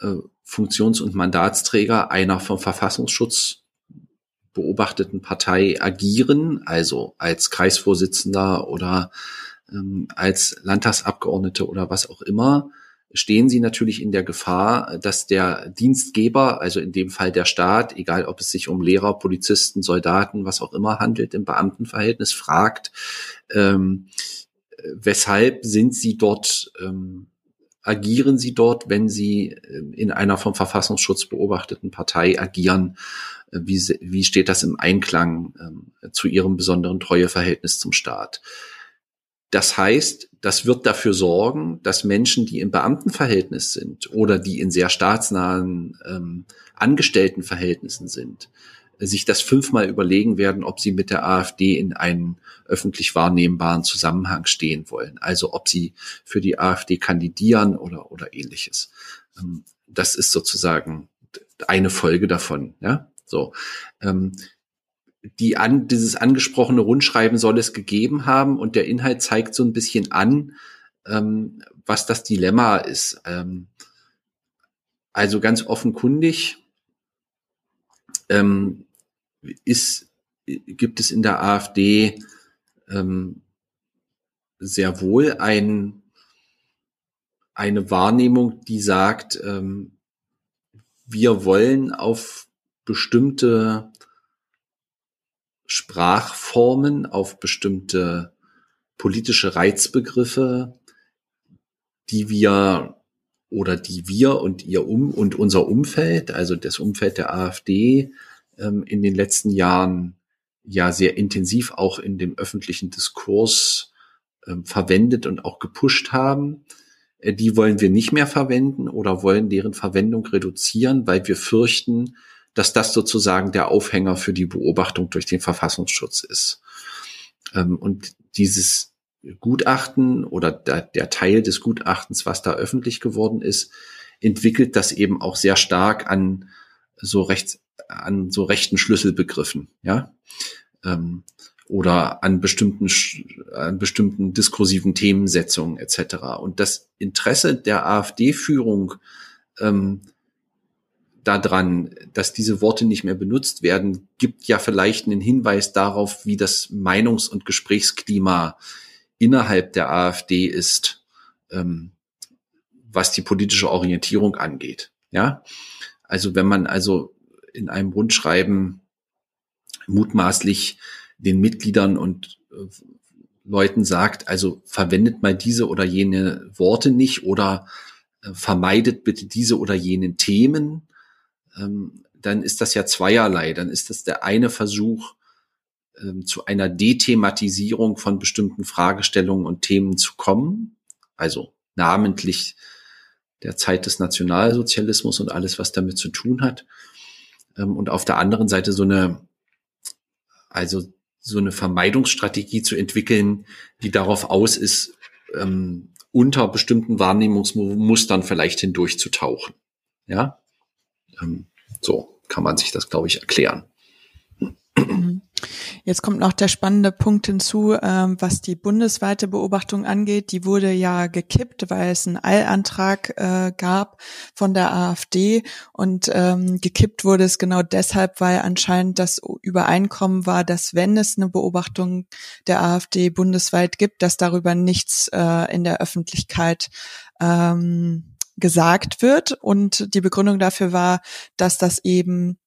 äh, Funktions- und Mandatsträger einer vom Verfassungsschutz beobachteten Partei agieren, also als Kreisvorsitzender oder ähm, als Landtagsabgeordnete oder was auch immer, stehen sie natürlich in der Gefahr, dass der Dienstgeber, also in dem Fall der Staat, egal ob es sich um Lehrer, Polizisten, Soldaten, was auch immer handelt, im Beamtenverhältnis, fragt, ähm, weshalb sind sie dort, ähm, agieren sie dort, wenn sie äh, in einer vom Verfassungsschutz beobachteten Partei agieren? Äh, wie, wie steht das im Einklang ähm, zu ihrem besonderen Treueverhältnis zum Staat? Das heißt, das wird dafür sorgen, dass Menschen, die im Beamtenverhältnis sind oder die in sehr staatsnahen ähm, Angestelltenverhältnissen sind, sich das fünfmal überlegen werden, ob sie mit der AfD in einen öffentlich wahrnehmbaren Zusammenhang stehen wollen. Also ob sie für die AfD kandidieren oder, oder ähnliches. Ähm, das ist sozusagen eine Folge davon. Ja, so. Ähm, die an, dieses angesprochene Rundschreiben soll es gegeben haben und der Inhalt zeigt so ein bisschen an, ähm, was das Dilemma ist. Also ganz offenkundig ist, gibt es in der AfD ähm, sehr wohl ein, eine Wahrnehmung, die sagt, ähm, wir wollen auf bestimmte Sprachformen, auf bestimmte politische Reizbegriffe, die wir oder die wir und ihr um und unser Umfeld, also das Umfeld der AfD, ähm, in den letzten Jahren ja sehr intensiv auch in dem öffentlichen Diskurs ähm, verwendet und auch gepusht haben. Äh, die wollen wir nicht mehr verwenden oder wollen deren Verwendung reduzieren, weil wir fürchten, dass das sozusagen der Aufhänger für die Beobachtung durch den Verfassungsschutz ist. Ähm, und dieses Gutachten oder der, der, Teil des Gutachtens, was da öffentlich geworden ist, entwickelt das eben auch sehr stark an so rechts, an so rechten Schlüsselbegriffen, ja, ähm, oder an bestimmten, an bestimmten diskursiven Themensetzungen etc. Und das Interesse der AfD-Führung ähm, daran, dass diese Worte nicht mehr benutzt werden, gibt ja vielleicht einen Hinweis darauf, wie das Meinungs- und Gesprächsklima innerhalb der AfD ist, ähm, was die politische Orientierung angeht. Ja, also wenn man also in einem Rundschreiben mutmaßlich den Mitgliedern und äh, Leuten sagt, also verwendet mal diese oder jene Worte nicht oder äh, vermeidet bitte diese oder jenen Themen, ähm, dann ist das ja zweierlei. Dann ist das der eine Versuch, ähm, zu einer Dethematisierung von bestimmten Fragestellungen und Themen zu kommen, also namentlich der Zeit des Nationalsozialismus und alles, was damit zu tun hat. Ähm, und auf der anderen Seite so eine, also so eine Vermeidungsstrategie zu entwickeln, die darauf aus ist, ähm, unter bestimmten Wahrnehmungsmustern vielleicht hindurchzutauchen. Ja, ähm, so kann man sich das, glaube ich, erklären. Mhm. Jetzt kommt noch der spannende Punkt hinzu, ähm, was die bundesweite Beobachtung angeht. Die wurde ja gekippt, weil es einen Eilantrag äh, gab von der AfD und ähm, gekippt wurde es genau deshalb, weil anscheinend das Übereinkommen war, dass wenn es eine Beobachtung der AfD bundesweit gibt, dass darüber nichts äh, in der Öffentlichkeit ähm, gesagt wird. Und die Begründung dafür war, dass das eben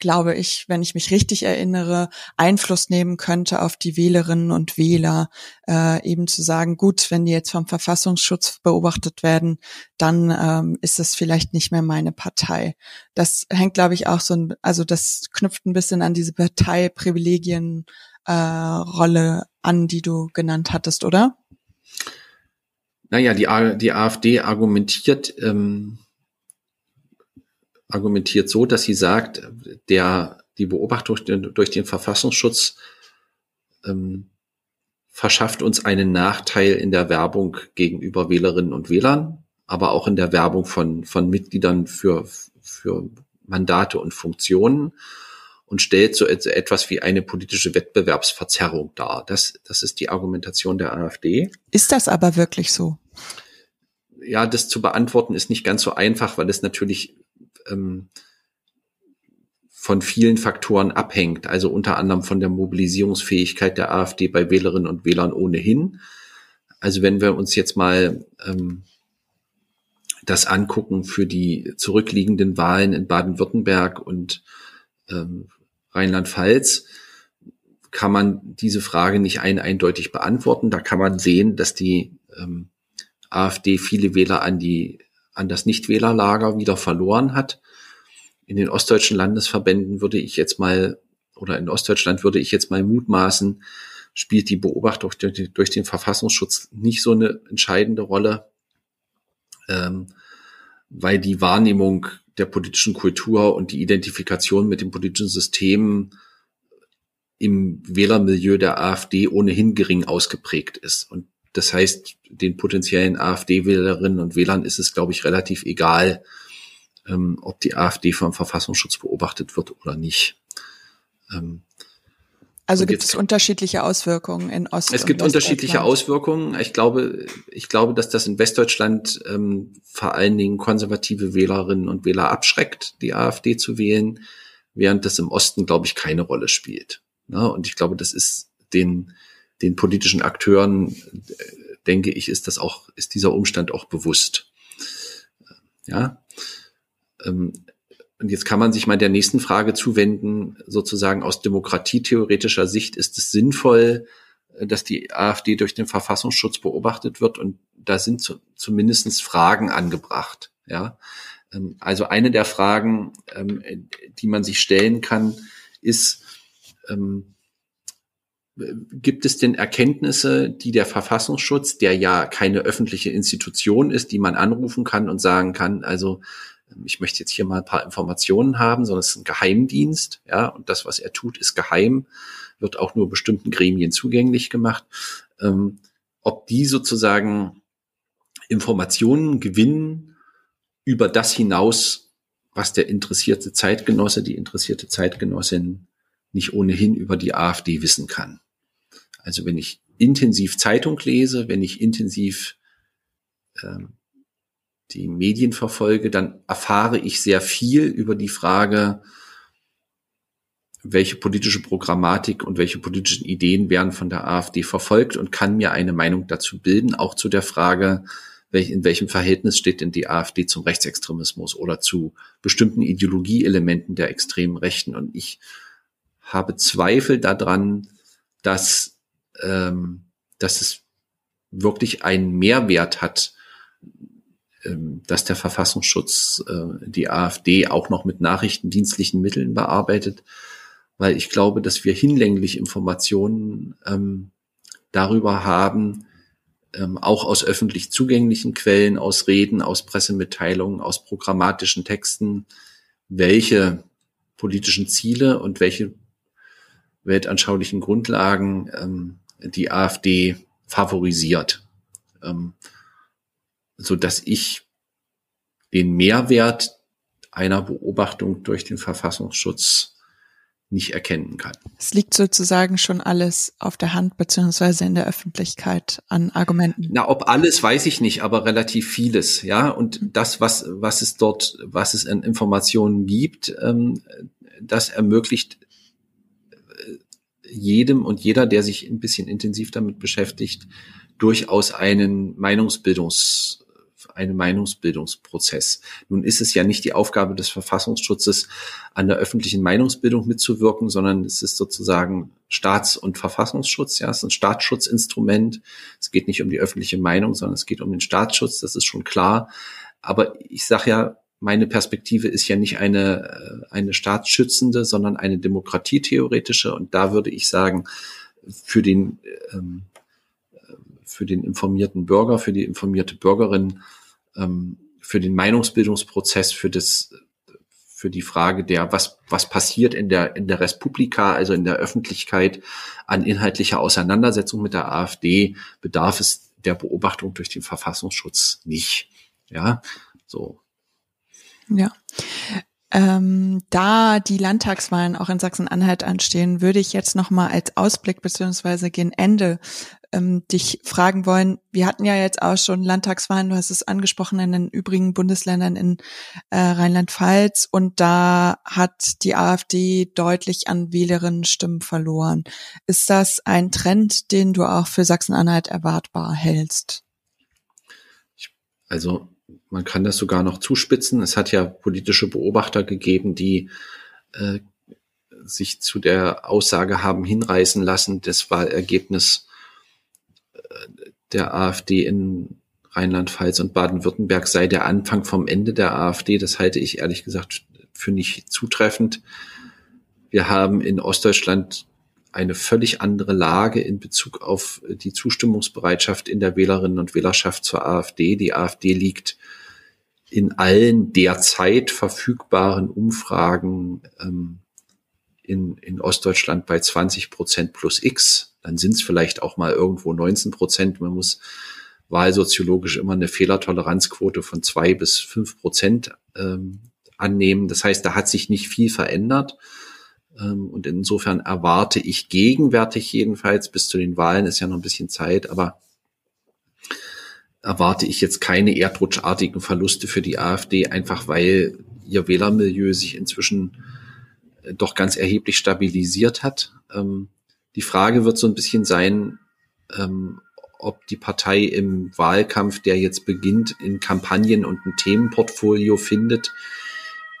glaube ich, wenn ich mich richtig erinnere, Einfluss nehmen könnte auf die Wählerinnen und Wähler, äh, eben zu sagen, gut, wenn die jetzt vom Verfassungsschutz beobachtet werden, dann ähm, ist es vielleicht nicht mehr meine Partei. Das hängt, glaube ich, auch so ein, also das knüpft ein bisschen an diese Parteiprivilegien äh, Rolle an, die du genannt hattest, oder? Naja, die, die AfD argumentiert, ähm, argumentiert so, dass sie sagt, der, die Beobachtung durch den, durch den Verfassungsschutz ähm, verschafft uns einen Nachteil in der Werbung gegenüber Wählerinnen und Wählern, aber auch in der Werbung von, von Mitgliedern für, für Mandate und Funktionen und stellt so etwas wie eine politische Wettbewerbsverzerrung dar. Das, das ist die Argumentation der AfD. Ist das aber wirklich so? ja, das zu beantworten ist nicht ganz so einfach, weil es natürlich ähm, von vielen Faktoren abhängt, also unter anderem von der Mobilisierungsfähigkeit der AfD bei Wählerinnen und Wählern ohnehin. Also wenn wir uns jetzt mal ähm, das angucken für die zurückliegenden Wahlen in Baden-Württemberg und ähm, Rheinland-Pfalz, kann man diese Frage nicht ein eindeutig beantworten. Da kann man sehen, dass die ähm, AfD viele Wähler an die an das Nichtwählerlager wieder verloren hat in den ostdeutschen Landesverbänden würde ich jetzt mal, oder in Ostdeutschland würde ich jetzt mal mutmaßen, spielt die Beobachtung durch den Verfassungsschutz nicht so eine entscheidende Rolle, ähm, weil die Wahrnehmung der politischen Kultur und die Identifikation mit dem politischen System im Wählermilieu der AfD ohnehin gering ausgeprägt ist. Und das heißt, den potenziellen AfD-Wählerinnen und Wählern ist es, glaube ich, relativ egal, ähm, ob die AfD vom Verfassungsschutz beobachtet wird oder nicht. Ähm, also gibt es unterschiedliche Auswirkungen in Ost Es gibt unterschiedliche Auswirkungen. Ich glaube, ich glaube, dass das in Westdeutschland ähm, vor allen Dingen konservative Wählerinnen und Wähler abschreckt, die AfD zu wählen, während das im Osten, glaube ich, keine Rolle spielt. Ja, und ich glaube, das ist den, den politischen Akteuren, äh, denke ich, ist das auch, ist dieser Umstand auch bewusst. Ja, ähm, und jetzt kann man sich mal der nächsten Frage zuwenden, sozusagen aus demokratietheoretischer Sicht ist es sinnvoll, äh, dass die AfD durch den Verfassungsschutz beobachtet wird und da sind zu, zumindest Fragen angebracht. Ja, ähm, also eine der Fragen, ähm, die man sich stellen kann, ist, gibt es denn Erkenntnisse, die der Verfassungsschutz, der ja keine öffentliche Institution ist, die man anrufen kann und sagen kann, also ich möchte jetzt hier mal ein paar Informationen haben, sondern es ist ein Geheimdienst, ja, und das, was er tut, ist geheim, wird auch nur bestimmten Gremien zugänglich gemacht. Ähm, ob die sozusagen Informationen gewinnen über das hinaus, was der interessierte Zeitgenosse, die interessierte Zeitgenossin nicht ohnehin über die AfD wissen kann. Also wenn ich intensiv Zeitung lese, wenn ich intensiv ähm, die Medien verfolge, dann erfahre ich sehr viel über die Frage, welche politische Programmatik und welche politischen Ideen werden von der AfD verfolgt und kann mir eine Meinung dazu bilden, auch zu der Frage, in welchem Verhältnis steht denn die AfD zum Rechtsextremismus oder zu bestimmten Ideologieelementen der extremen Rechten. Und ich habe Zweifel daran, dass, ähm, dass es wirklich einen Mehrwert hat, ähm, dass der Verfassungsschutz äh, die AfD auch noch mit nachrichtendienstlichen Mitteln bearbeitet, weil ich glaube, dass wir hinlänglich Informationen ähm, darüber haben, ähm, auch aus öffentlich zugänglichen Quellen, aus Reden, aus Pressemitteilungen, aus programmatischen Texten, welche politischen Ziele und welche weltanschaulichen Grundlagen ähm, die AfD favorisiert. Ähm, so dass ich den Mehrwert einer Beobachtung durch den Verfassungsschutz nicht erkennen kann. Es liegt sozusagen schon alles auf der Hand beziehungsweise in der Öffentlichkeit an Argumenten. Na, ob alles weiß ich nicht, aber relativ vieles, ja. Und das, was was es dort, was es an Informationen gibt, ähm, das ermöglicht jedem und jeder, der sich ein bisschen intensiv damit beschäftigt, durchaus einen Meinungsbildungs einen Meinungsbildungsprozess. Nun ist es ja nicht die Aufgabe des Verfassungsschutzes, an der öffentlichen Meinungsbildung mitzuwirken, sondern es ist sozusagen Staats- und Verfassungsschutz. Ja, es ist ein Staatsschutzinstrument. Es geht nicht um die öffentliche Meinung, sondern es geht um den Staatsschutz. Das ist schon klar. Aber ich sage ja, meine Perspektive ist ja nicht eine, äh, eine staatsschützende, sondern eine demokratietheoretische. Und da würde ich sagen, für den, ähm, für den informierten Bürger, für die informierte Bürgerin ähm, für den Meinungsbildungsprozess, für das, für die Frage der, was, was passiert in der, in der Respublika, also in der Öffentlichkeit an inhaltlicher Auseinandersetzung mit der AfD, bedarf es der Beobachtung durch den Verfassungsschutz nicht. Ja, so. Ja. Ähm, da die Landtagswahlen auch in Sachsen-Anhalt anstehen, würde ich jetzt noch mal als Ausblick beziehungsweise gegen Ende ähm, dich fragen wollen. Wir hatten ja jetzt auch schon Landtagswahlen, du hast es angesprochen, in den übrigen Bundesländern in äh, Rheinland-Pfalz und da hat die AfD deutlich an Wählerinnenstimmen verloren. Ist das ein Trend, den du auch für Sachsen-Anhalt erwartbar hältst? Also man kann das sogar noch zuspitzen. Es hat ja politische Beobachter gegeben, die äh, sich zu der Aussage haben hinreißen lassen, das Wahlergebnis äh, der AfD in Rheinland-Pfalz und Baden-Württemberg sei der Anfang vom Ende der AfD. Das halte ich ehrlich gesagt für nicht zutreffend. Wir haben in Ostdeutschland eine völlig andere Lage in Bezug auf die Zustimmungsbereitschaft in der Wählerinnen und Wählerschaft zur AfD. Die AfD liegt in allen derzeit verfügbaren Umfragen ähm, in, in Ostdeutschland bei 20 Prozent plus X. Dann sind es vielleicht auch mal irgendwo 19 Prozent. Man muss wahlsoziologisch immer eine Fehlertoleranzquote von zwei bis fünf Prozent ähm, annehmen. Das heißt, da hat sich nicht viel verändert. Ähm, und insofern erwarte ich gegenwärtig jedenfalls, bis zu den Wahlen ist ja noch ein bisschen Zeit, aber erwarte ich jetzt keine erdrutschartigen Verluste für die AfD, einfach weil ihr Wählermilieu sich inzwischen äh, doch ganz erheblich stabilisiert hat. Ähm, die Frage wird so ein bisschen sein, ähm, ob die Partei im Wahlkampf, der jetzt beginnt, in Kampagnen und ein Themenportfolio findet,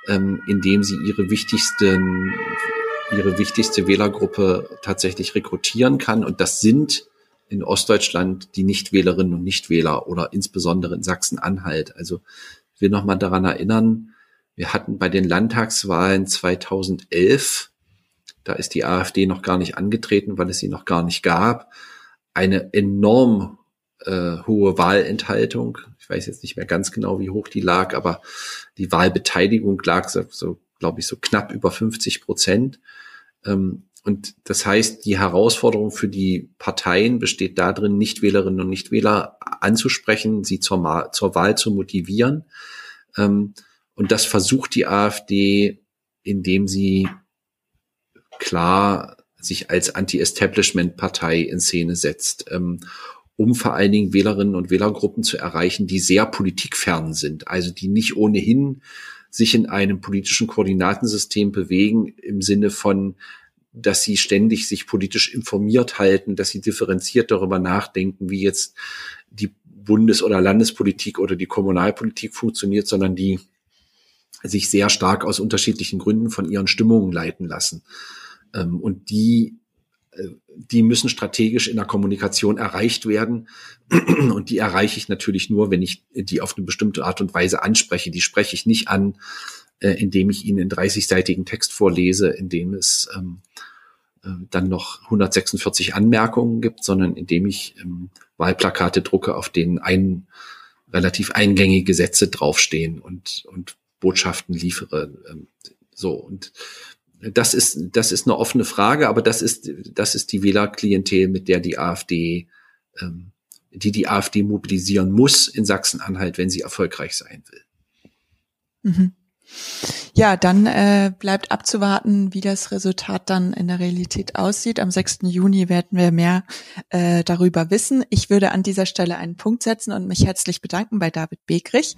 in dem sie ihre wichtigsten, ihre wichtigste Wählergruppe tatsächlich rekrutieren kann. Und das sind in Ostdeutschland die Nichtwählerinnen und Nichtwähler oder insbesondere in Sachsen-Anhalt. Also ich will noch mal daran erinnern, wir hatten bei den Landtagswahlen 2011, da ist die AfD noch gar nicht angetreten, weil es sie noch gar nicht gab, eine enorm äh, hohe Wahlenthaltung. Ich weiß jetzt nicht mehr ganz genau, wie hoch die lag, aber die Wahlbeteiligung lag so, so glaube ich, so knapp über 50 Prozent. Ähm, und das heißt, die Herausforderung für die Parteien besteht darin, Nichtwählerinnen und Nichtwähler anzusprechen, sie zur, zur Wahl zu motivieren. Ähm, und das versucht die AfD, indem sie klar sich als Anti-Establishment-Partei in Szene setzt, ähm, um vor allen Dingen Wählerinnen und Wählergruppen zu erreichen, die sehr politikfern sind, also die nicht ohnehin sich in einem politischen Koordinatensystem bewegen im Sinne von dass sie ständig sich politisch informiert halten, dass sie differenziert darüber nachdenken, wie jetzt die Bundes- oder Landespolitik oder die Kommunalpolitik funktioniert, sondern die sich sehr stark aus unterschiedlichen Gründen von ihren Stimmungen leiten lassen. Ähm, und die, die müssen strategisch in der Kommunikation erreicht werden. (clears throat) Und die erreiche ich natürlich nur, wenn ich die auf eine bestimmte Art und Weise anspreche. Die spreche ich nicht an, äh, indem ich Ihnen einen 30-seitigen Text vorlese, in dem es ähm, äh, dann noch 146 Anmerkungen gibt, sondern indem ich ähm, Wahlplakate drucke, auf denen ein relativ eingängige Sätze draufstehen und, und Botschaften liefere. Ähm, so und das ist das ist eine offene Frage, aber das ist das ist die Wählerklientel, mit der die AfD ähm, die die AfD mobilisieren muss in Sachsen-Anhalt, wenn sie erfolgreich sein will. Mhm. Ja, dann äh, bleibt abzuwarten, wie das Resultat dann in der Realität aussieht. Am 6. Juni werden wir mehr äh, darüber wissen. Ich würde an dieser Stelle einen Punkt setzen und mich herzlich bedanken bei David Begrich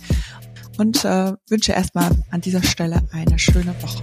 und äh, wünsche erstmal an dieser Stelle eine schöne Woche.